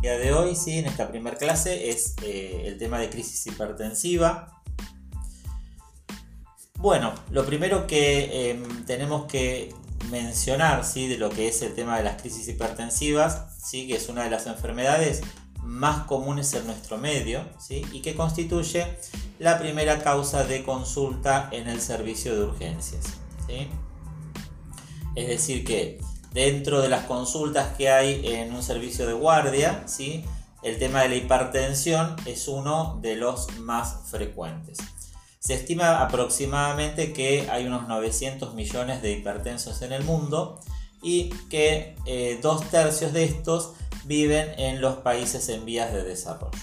Día de hoy, sí, en esta primera clase es eh, el tema de crisis hipertensiva. Bueno, lo primero que em, tenemos que mencionar ¿sí? de lo que es el tema de las crisis hipertensivas, ¿sí? que es una de las enfermedades más comunes en nuestro medio ¿sí? y que constituye la primera causa de consulta en el servicio de urgencias. Es decir, que dentro de las consultas que hay en un servicio de guardia, ¿sí? el tema de la hipertensión es uno de los más frecuentes. Se estima aproximadamente que hay unos 900 millones de hipertensos en el mundo y que eh, dos tercios de estos viven en los países en vías de desarrollo.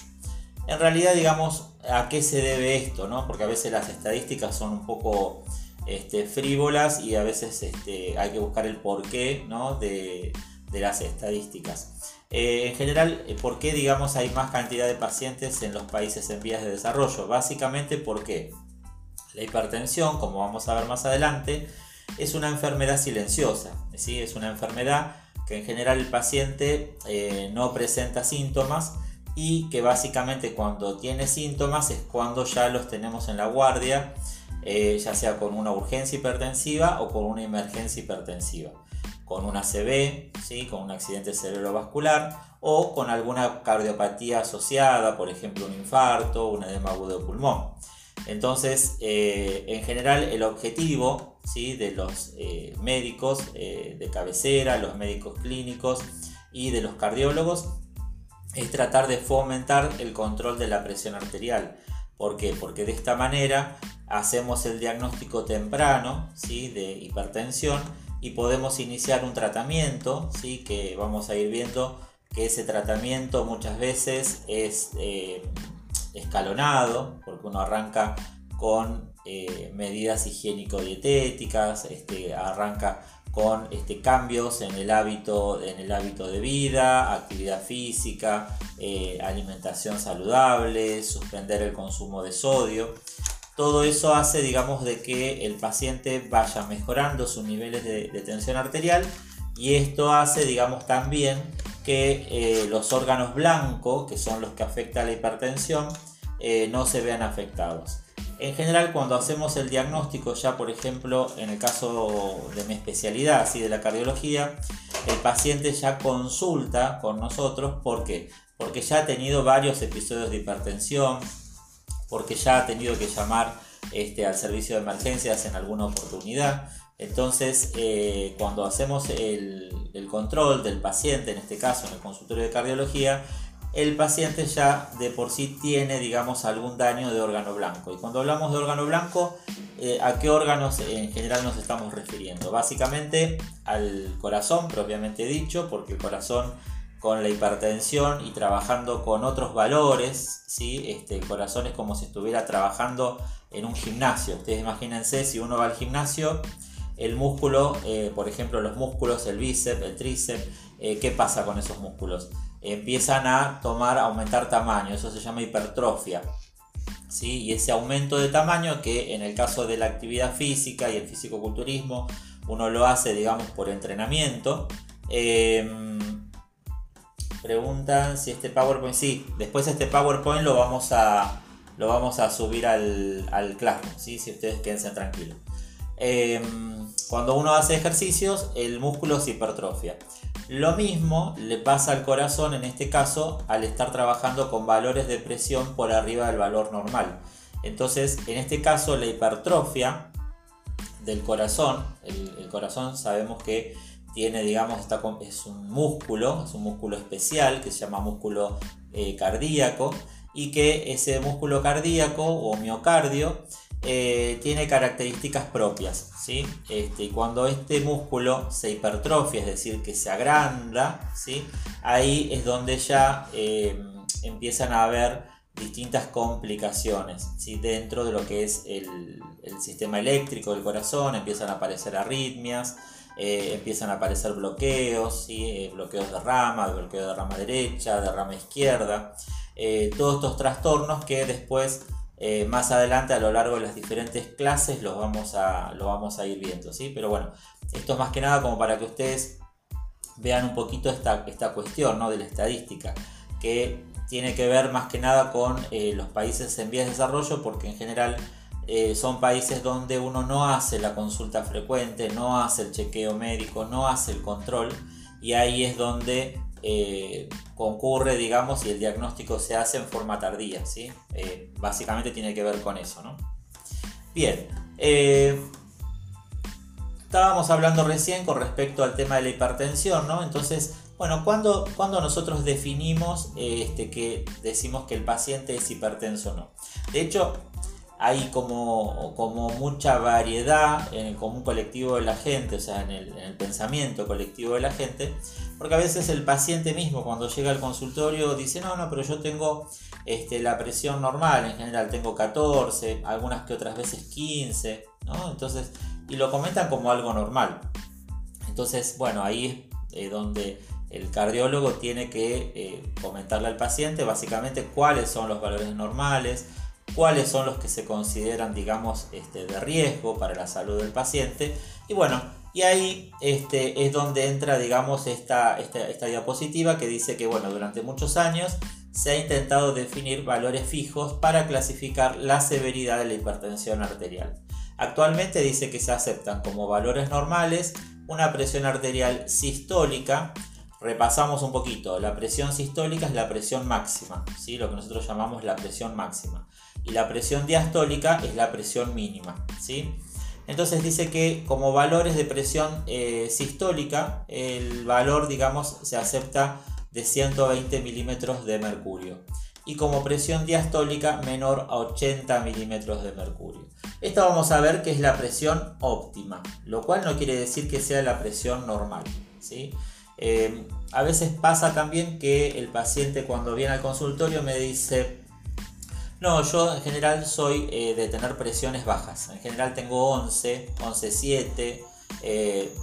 En realidad, digamos, ¿a qué se debe esto? No? Porque a veces las estadísticas son un poco este, frívolas y a veces este, hay que buscar el porqué de, las estadísticas. Eh, en general, eh, ¿por qué digamos, hay más cantidad de pacientes en los países en vías de desarrollo? Básicamente porque la hipertensión, como vamos a ver más adelante, es una enfermedad silenciosa, ¿sí? es una enfermedad que en general el paciente eh, no presenta síntomas y que básicamente cuando tiene síntomas es cuando ya los tenemos en la guardia eh, ya sea con una urgencia hipertensiva o con una emergencia hipertensiva, con una ACV, ¿sí? con un accidente cerebrovascular o con alguna cardiopatía asociada, por ejemplo un infarto, un edema agudo de pulmón. Entonces, eh, en general, el objetivo ¿sí? de los eh, médicos de cabecera, los médicos clínicos y de los cardiólogos es tratar de fomentar el control de la presión arterial. ¿Por qué? Porque de esta manera hacemos el diagnóstico temprano ¿sí? de hipertensión y podemos iniciar un tratamiento ¿sí? que vamos a ir viendo que ese tratamiento muchas veces es eh, escalonado porque uno arranca con eh, medidas higiénico-dietéticas, este, arranca con este, cambios en el, hábito, en el hábito de vida, actividad física, eh, alimentación saludable, suspender el consumo de sodio. Todo eso hace, digamos, de que el paciente vaya mejorando sus niveles de, tensión arterial y esto hace, digamos, también que eh, los órganos blancos, que son los que afectan la hipertensión, eh, no se vean afectados. En general, cuando hacemos el diagnóstico, ya por ejemplo, en el caso de mi especialidad, así de la cardiología, el paciente ya consulta con nosotros. ¿Por qué? Porque ya ha tenido varios episodios de hipertensión, porque ya ha tenido que llamar este, al servicio de emergencias en alguna oportunidad. Entonces, eh, cuando hacemos el, control del paciente, en este caso en el consultorio de cardiología, el paciente ya de por sí tiene, digamos, algún daño de órgano blanco. Y cuando hablamos de órgano blanco, eh, ¿a qué órganos en general nos estamos refiriendo? Básicamente al corazón, propiamente dicho, porque el corazón con la hipertensión y trabajando con otros valores, ¿sí? este, el corazón es como si estuviera trabajando en un gimnasio. Ustedes imagínense si uno va al gimnasio, el músculo, eh, por ejemplo los músculos, el bíceps, el tríceps, eh, ¿qué pasa con esos músculos? Empiezan a tomar, aumentar tamaño, eso se llama hipertrofia. ¿sí? Y ese aumento de tamaño que en el caso de la actividad física y el fisicoculturismo uno lo hace digamos por entrenamiento. Eh, Preguntan si este PowerPoint, sí, después este PowerPoint lo vamos a, lo vamos a subir al, al Classroom, ¿sí? si ustedes quédense tranquilos. Em, cuando uno hace ejercicios, el músculo se hipertrofia. Lo mismo le pasa al corazón en este caso al estar trabajando con valores de presión por arriba del valor normal. Entonces, en este caso, la hipertrofia del corazón, el corazón sabemos que tiene, digamos, es un músculo, es un músculo especial que se llama músculo eh, cardíaco y que ese músculo cardíaco o miocardio eh, tiene características propias. ¿sí? Este, y cuando este músculo se hipertrofia, es decir, que se agranda, ¿sí? ahí es donde ya eh, empiezan a haber distintas complicaciones ¿sí? dentro de lo que es el sistema eléctrico del corazón, empiezan a aparecer arritmias, eh, empiezan a aparecer bloqueos, eh, bloqueos de rama, bloqueo de rama derecha, de rama izquierda, eh, todos estos trastornos que después, más adelante a lo largo de las diferentes clases, los vamos a, lo vamos a ir viendo, ¿sí? Pero bueno, esto es más que nada como para que ustedes vean un poquito esta, esta cuestión ¿no? de la estadística. que tiene que ver más que nada con los países en vías de desarrollo, porque en general eh, son países donde uno no hace la consulta frecuente, no hace el chequeo médico, no hace el control, y ahí es donde eh, concurre, digamos, y el diagnóstico se hace en forma tardía, ¿sí? básicamente tiene que ver con eso, ¿no? Bien, estábamos hablando recién con respecto al tema de la hipertensión, ¿no? Entonces, bueno, cuando, cuando nosotros definimos este, que decimos que el paciente es hipertenso o no. De hecho, hay como, como mucha variedad en el común colectivo de la gente, o sea, en el, en el, pensamiento colectivo de la gente, porque a veces el paciente mismo cuando llega al consultorio dice, no, no, pero yo tengo este, la presión normal, en general tengo 14, algunas que otras veces 15, ¿no? Entonces, y lo comentan como algo normal. Entonces, bueno, ahí es donde el cardiólogo tiene que eh, comentarle al paciente básicamente cuáles son los valores normales, cuáles son los que se consideran, digamos, este, de riesgo para la salud del paciente. Y bueno, y ahí este, es donde entra, digamos, esta, esta, diapositiva que dice que, bueno, durante muchos años se ha intentado definir valores fijos para clasificar la severidad de la hipertensión arterial. Actualmente dice que se aceptan como valores normales una presión arterial sistólica, repasamos un poquito. La presión sistólica es la presión máxima, ¿sí? lo que nosotros llamamos la presión máxima. Y la presión diastólica es la presión mínima. ¿sí? Entonces dice que como valores de presión eh, sistólica, el valor, digamos, se acepta de 120 milímetros de mercurio. Y como presión diastólica menor a 80 milímetros de mercurio. Esto vamos a ver que es la presión óptima, lo cual no quiere decir que sea la presión normal. ¿sí? Eh, a veces pasa también que el paciente cuando viene al consultorio me dice, no, yo en general soy eh, de tener presiones bajas. En general tengo 11, 11,7, eh,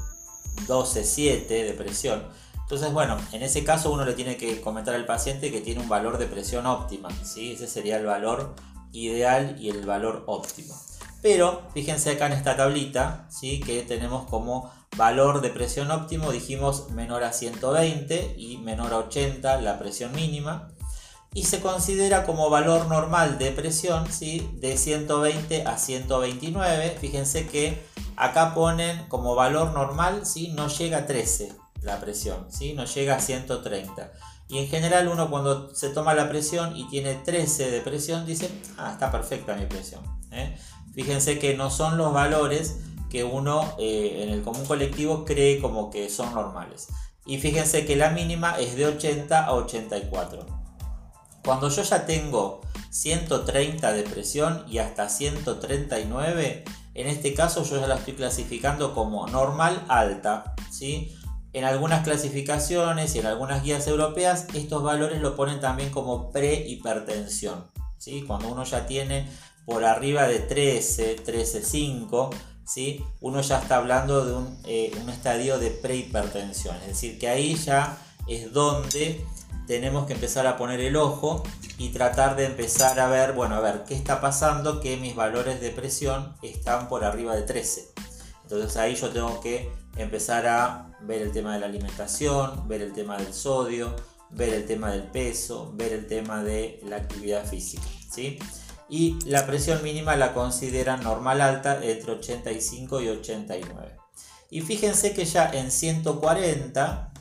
12,7 de presión. Entonces, bueno, en ese caso uno le tiene que comentar al paciente que tiene un valor de presión óptima. ¿sí? Ese sería el valor ideal y el valor óptimo. Pero fíjense acá en esta tablita ¿sí? que tenemos como valor de presión óptimo, dijimos menor a 120 y menor a 80 la presión mínima. Y se considera como valor normal de presión ¿sí? de 120 a 129. Fíjense que acá ponen como valor normal, ¿sí? no llega a 13 la presión, ¿sí? no llega a 130. Y en general uno cuando se toma la presión y tiene 13 de presión dice, ah, está perfecta mi presión. ¿eh? Fíjense que no son los valores que uno eh, en el común colectivo cree como que son normales. Y fíjense que la mínima es de 80 a 84. Cuando yo ya tengo 130 de presión y hasta 139, en este caso yo ya la estoy clasificando como normal alta. ¿sí? En algunas clasificaciones y en algunas guías europeas estos valores lo ponen también como prehipertensión. ¿sí? Cuando uno ya tiene por arriba de 13, 13,5, ¿sí? uno ya está hablando de eh, un, estadio de prehipertensión. Es decir, que ahí ya es donde tenemos que empezar a poner el ojo y tratar de empezar a ver, bueno, a ver, ¿qué está pasando? Que mis valores de presión están por arriba de 13. Entonces ahí yo tengo que empezar a ver el tema de la alimentación, ver el tema del sodio, ver el tema del peso, ver el tema de la actividad física. ¿sí? y la presión mínima la consideran normal alta entre 85 y 89. Y fíjense que ya en 140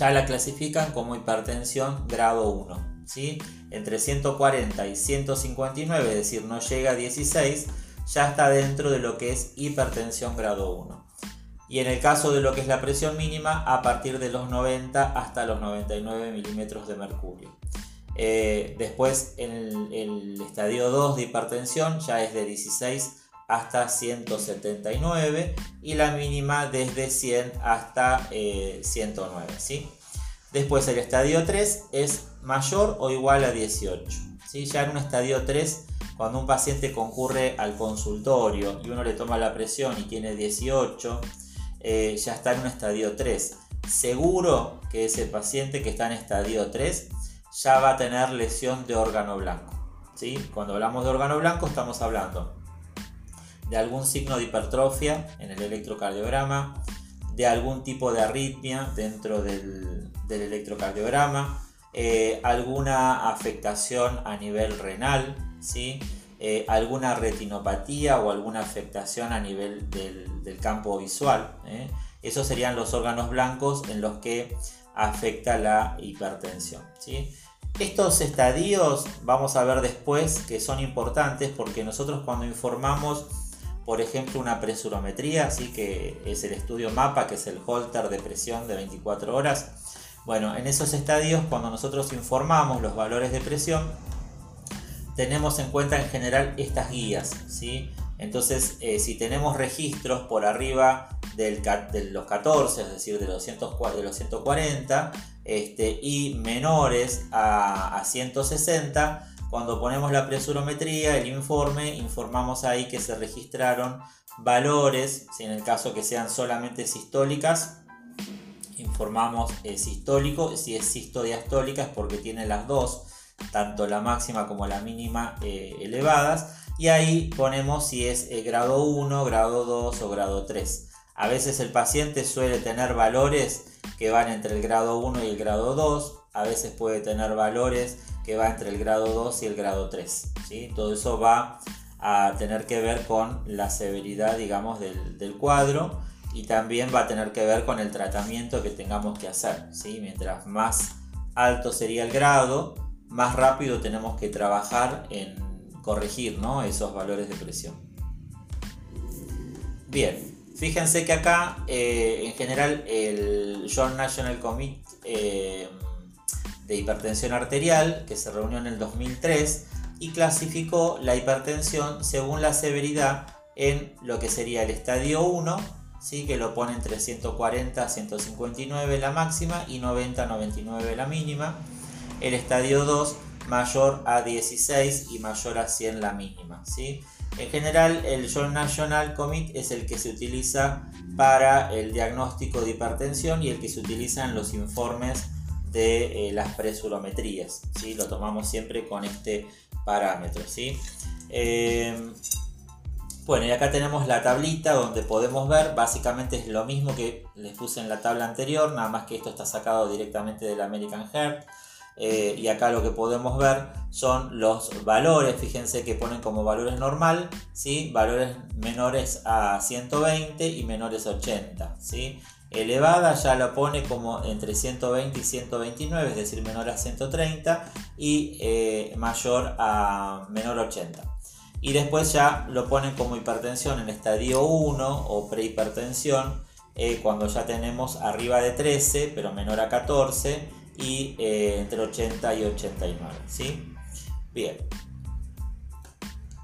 ya la clasifican como hipertensión grado 1. ¿sí? Entre 140 y 159, es decir, no llega a 16, ya está dentro de lo que es hipertensión grado 1. Y en el caso de lo que es la presión mínima, a partir de los 90 hasta los 99 milímetros de mercurio. Eh, después en el, estadio 2 de hipertensión ya es de 16 hasta 179 y la mínima desde 100 hasta 109. Eh, ¿sí? Después el estadio 3 es mayor o igual a 18. ¿sí? Ya en un estadio 3, cuando un paciente concurre al consultorio y uno le toma la presión y tiene 18, eh, ya está en un estadio 3. Seguro que ese paciente que está en estadio 3 ya va a tener lesión de órgano blanco. ¿sí? Cuando hablamos de órgano blanco estamos hablando de algún signo de hipertrofia en el electrocardiograma, de algún tipo de arritmia dentro del, electrocardiograma, eh, alguna afectación a nivel renal, ¿sí? Eh, alguna retinopatía o alguna afectación a nivel del, campo visual. ¿eh? Esos serían los órganos blancos en los que afecta la hipertensión. ¿sí? Estos estadios vamos a ver después que son importantes porque nosotros cuando informamos, por ejemplo, una presurometría, ¿sí? que es el estudio MAPA, que es el holter de presión de 24 horas, bueno, en esos estadios cuando nosotros informamos los valores de presión, tenemos en cuenta en general estas guías, ¿sí? Entonces, eh, si tenemos registros por arriba de los 14, es decir, de los, 140, este, y menores a 160, cuando ponemos la presurometría, el informe, informamos ahí que se registraron valores, si en el caso que sean solamente sistólicas, informamos el sistólico, si es sistodiastólica es porque tiene las dos, tanto la máxima como la mínima eh, elevadas. Y ahí ponemos si es eh, grado 1, grado 2 o grado 3. A veces el paciente suele tener valores que van entre el grado 1 y el grado 2. A veces puede tener valores que van entre el grado 2 y el grado 3. ¿sí? Todo eso va a tener que ver con la severidad, digamos, del, del, cuadro y también va a tener que ver con el tratamiento que tengamos que hacer. ¿sí? Mientras más alto sería el grado, más rápido tenemos que trabajar en corregir esos valores de presión. Bien, fíjense que acá eh, en general el Joint National Committee eh, de Hipertensión Arterial, que se reunió en el 2003, y clasificó la hipertensión según la severidad en lo que sería el estadio 1, ¿sí? que lo pone entre 140 a 159 la máxima y 90 a 99 la mínima el estadio 2 mayor a 16 y mayor a 100 la mínima. ¿sí? En general, el Joint National Commit es el que se utiliza para el diagnóstico de hipertensión y el que se utiliza en los informes de eh, las presurometrías. ¿sí? Lo tomamos siempre con este parámetro. ¿sí? Eh, bueno, y acá tenemos la tablita donde podemos ver, básicamente es lo mismo que les puse en la tabla anterior, nada más que esto está sacado directamente del American Heart. Eh, y acá lo que podemos ver son los valores, fíjense que ponen como valores normal, ¿sí? valores menores a 120 y menores a 80. ¿sí? Elevada ya lo pone como entre 120 y 129, es decir, menor a 130 y eh, mayor a menor a 80. Y después ya lo ponen como hipertensión en estadio 1 o prehipertensión, eh, cuando ya tenemos arriba de 13 pero menor a 14 y eh, entre 80 y 89. ¿sí? Bien.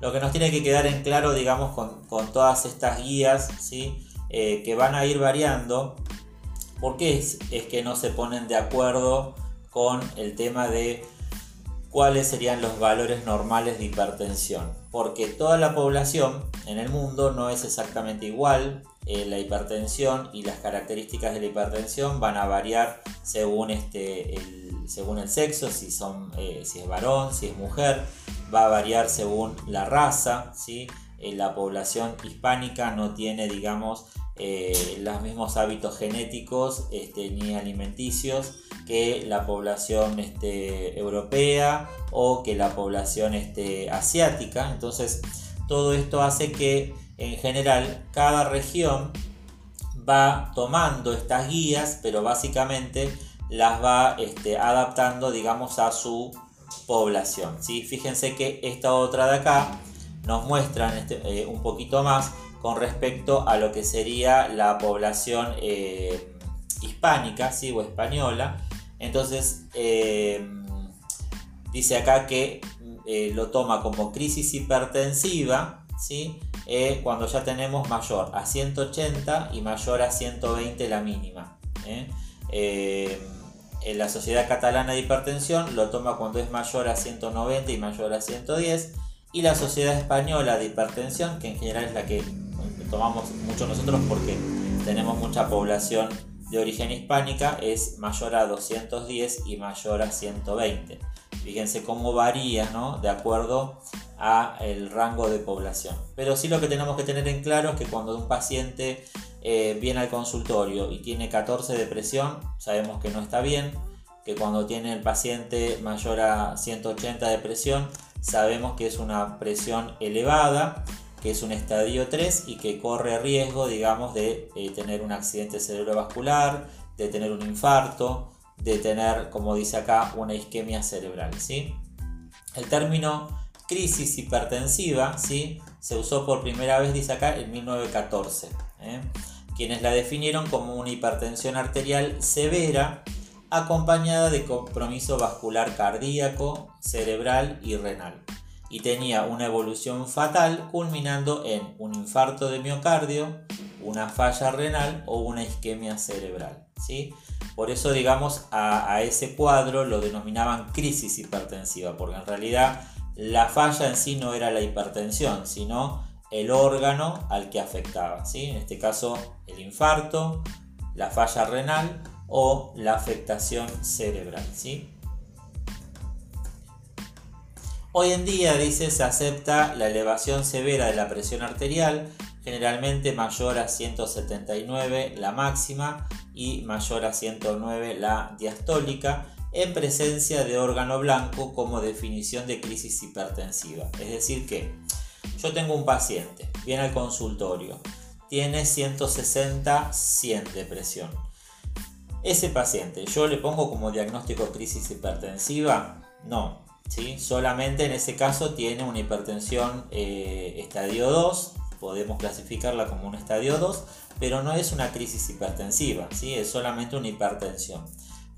Lo que nos tiene que quedar en claro, digamos, con, todas estas guías, ¿sí? Eh, que van a ir variando, ¿por qué es, es que no se ponen de acuerdo con el tema de cuáles serían los valores normales de hipertensión? Porque toda la población en el mundo no es exactamente igual, eh, la hipertensión y las características de la hipertensión van a variar según, este, el, según el sexo, si, son, eh, si es varón, si es mujer, va a variar según la raza, ¿sí? Eh, la población hispánica no tiene, digamos, los mismos hábitos genéticos este, ni alimenticios que la población este, europea o que la población este, asiática. Entonces, todo esto hace que en general cada región va tomando estas guías, pero básicamente las va adaptando, digamos, a su población. ¿sí? Fíjense que esta otra de acá nos muestra este, eh, un poquito más con respecto a lo que sería la población eh, hispánica o española. Entonces, eh, dice acá que lo toma como crisis hipertensiva, ¿sí? Cuando ya tenemos mayor a 180 y mayor a 120 la mínima. en la Sociedad Catalana de Hipertensión lo toma cuando es mayor a 190 y mayor a 110. Y la Sociedad Española de Hipertensión, que en general es la que tomamos mucho nosotros porque tenemos mucha población de origen hispánica, es mayor a 210 y mayor a 120. Fíjense cómo varía, ¿no? De acuerdo a el rango de población. Pero sí lo que tenemos que tener en claro es que cuando un paciente eh, viene al consultorio y tiene 14 de presión, sabemos que no está bien. que cuando tiene el paciente mayor a 180 de presión, sabemos que es una presión elevada, que es un estadio 3 y que corre riesgo, digamos, de eh, tener un accidente cerebrovascular, de tener un infarto, de tener, como dice acá, una isquemia cerebral. ¿sí? El término crisis hipertensiva ¿sí? se usó por primera vez, dice acá, en 1914. ¿eh? Quienes la definieron como una hipertensión arterial severa acompañada de compromiso vascular cardíaco, cerebral y renal. Y tenía una evolución fatal culminando en un infarto de miocardio, una falla renal o una isquemia cerebral. ¿sí? Por eso, digamos, a, a, ese cuadro lo denominaban crisis hipertensiva, porque en realidad la falla en sí no era la hipertensión, sino el órgano al que afectaba. ¿sí? En este caso, el infarto, la falla renal o la afectación cerebral. ¿sí? Hoy en día, dice, se acepta la elevación severa de la presión arterial, generalmente mayor a 179 la máxima y mayor a 109 la diastólica, en presencia de órgano blanco como definición de crisis hipertensiva. Es decir que yo tengo un paciente, viene al consultorio, tiene 160-100 de presión. Ese paciente, ¿yo le pongo como diagnóstico crisis hipertensiva? No, ¿sí? solamente en ese caso tiene una hipertensión eh, estadio 2, podemos clasificarla como un estadio 2, pero no es una crisis hipertensiva, ¿sí? es solamente una hipertensión.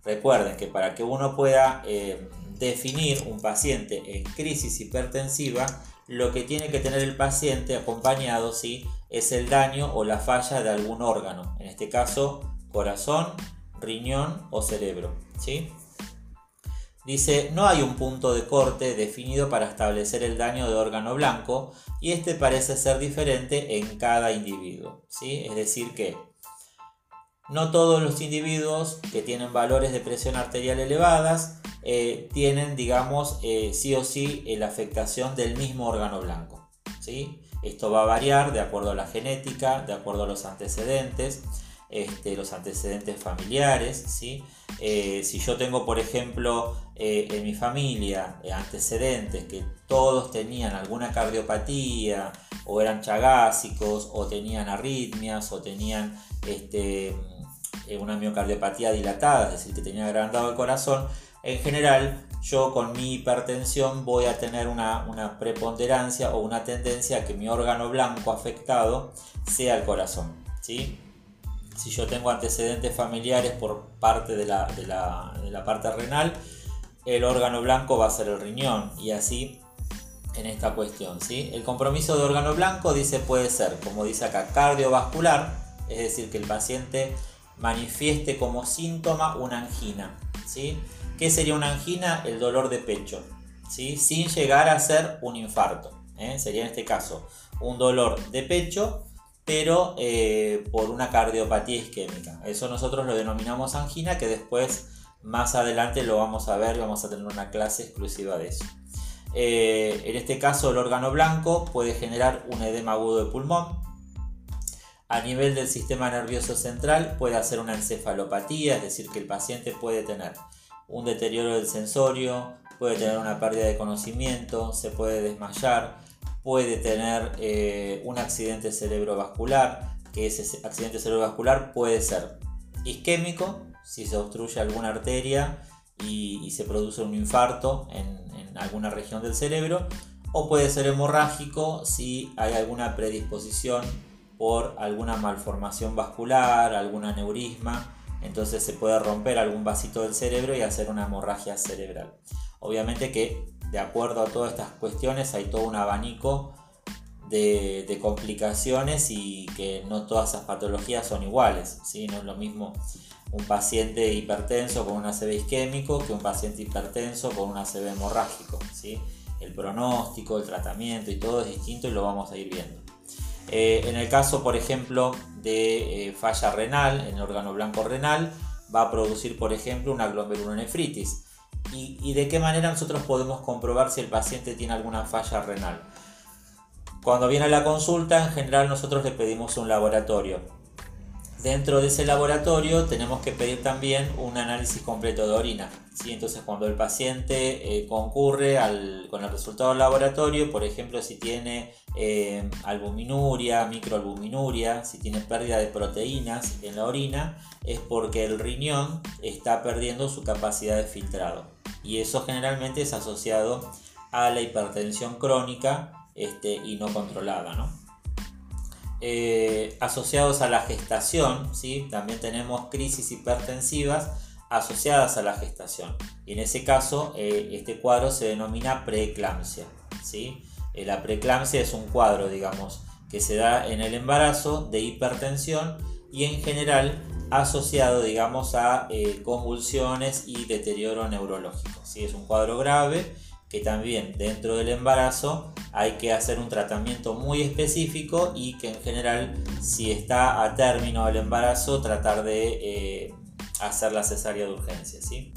Recuerden que para que uno pueda eh, definir un paciente en crisis hipertensiva, lo que tiene que tener el paciente acompañado ¿sí? es el daño o la falla de algún órgano, en este caso corazón, riñón o cerebro. ¿sí? Dice, no hay un punto de corte definido para establecer el daño de órgano blanco y este parece ser diferente en cada individuo. ¿sí? Es decir que no todos los individuos que tienen valores de presión arterial elevadas eh, tienen, digamos, eh, sí o sí la afectación del mismo órgano blanco. ¿sí? Esto va a variar de acuerdo a la genética, de acuerdo a los antecedentes, este, los antecedentes familiares. Eh, si yo tengo, por ejemplo, en mi familia antecedentes que todos tenían alguna cardiopatía, o eran chagásicos, o tenían arritmias, o tenían este, una miocardiopatía dilatada, es decir, que tenía agrandado el corazón, en general yo con mi hipertensión voy a tener una, preponderancia o una tendencia a que mi órgano blanco afectado sea el corazón. ¿sí? Si yo tengo antecedentes familiares por parte de la, de la parte renal, el órgano blanco va a ser el riñón y así en esta cuestión. ¿sí? El compromiso de órgano blanco dice puede ser, como dice acá, cardiovascular, es decir, que el paciente manifieste como síntoma una angina. ¿sí? ¿Qué sería una angina? El dolor de pecho, ¿sí? sin llegar a ser un infarto. ¿eh? Sería en este caso un dolor de pecho, pero eh, por una cardiopatía isquémica. Eso nosotros lo denominamos angina, que después más adelante lo vamos a ver vamos a tener una clase exclusiva de eso. Eh, en este caso el órgano blanco puede generar un edema agudo de pulmón, a nivel del sistema nervioso central puede hacer una encefalopatía, es decir, que el paciente puede tener un deterioro del sensorio, puede tener una pérdida de conocimiento, se puede desmayar, puede tener eh, un accidente cerebrovascular, que ese accidente cerebrovascular puede ser isquémico, si se obstruye alguna arteria y, se produce un infarto en, alguna región del cerebro, o puede ser hemorrágico si hay alguna predisposición por alguna malformación vascular, algún aneurisma, entonces se puede romper algún vasito del cerebro y hacer una hemorragia cerebral. Obviamente que de acuerdo a todas estas cuestiones hay todo un abanico de, complicaciones y que no todas esas patologías son iguales, ¿sí? no es lo mismo un paciente hipertenso con un ACV isquémico que un paciente hipertenso con un ACV hemorrágico. ¿sí? El pronóstico, el tratamiento y todo es distinto y lo vamos a ir viendo. Eh, en el caso, por ejemplo, de eh, falla renal, en el órgano blanco renal, va a producir, por ejemplo, una glomerulonefritis. ¿Y, ¿Y de qué manera nosotros podemos comprobar si el paciente tiene alguna falla renal? Cuando viene a la consulta, en general nosotros le pedimos un laboratorio. Dentro de ese laboratorio tenemos que pedir también un análisis completo de orina. ¿sí? Entonces cuando el paciente eh, concurre con el resultado del laboratorio, por ejemplo si tiene eh, albuminuria, microalbuminuria, si tiene pérdida de proteínas en la orina, es porque el riñón está perdiendo su capacidad de filtrado. Y eso generalmente es asociado a la hipertensión crónica este, y no controlada. ¿no? Eh, asociados a la gestación, ¿sí? también tenemos crisis hipertensivas asociadas a la gestación. Y en ese caso, eh, este cuadro se denomina preeclampsia. ¿sí? Eh, la preeclampsia es un cuadro, digamos, que se da en el embarazo de hipertensión y en general asociado, digamos, a convulsiones y deterioro neurológico. ¿sí? Es un cuadro grave que también dentro del embarazo hay que hacer un tratamiento muy específico y que en general si está a término el embarazo tratar de eh, hacer la cesárea de urgencia. ¿sí?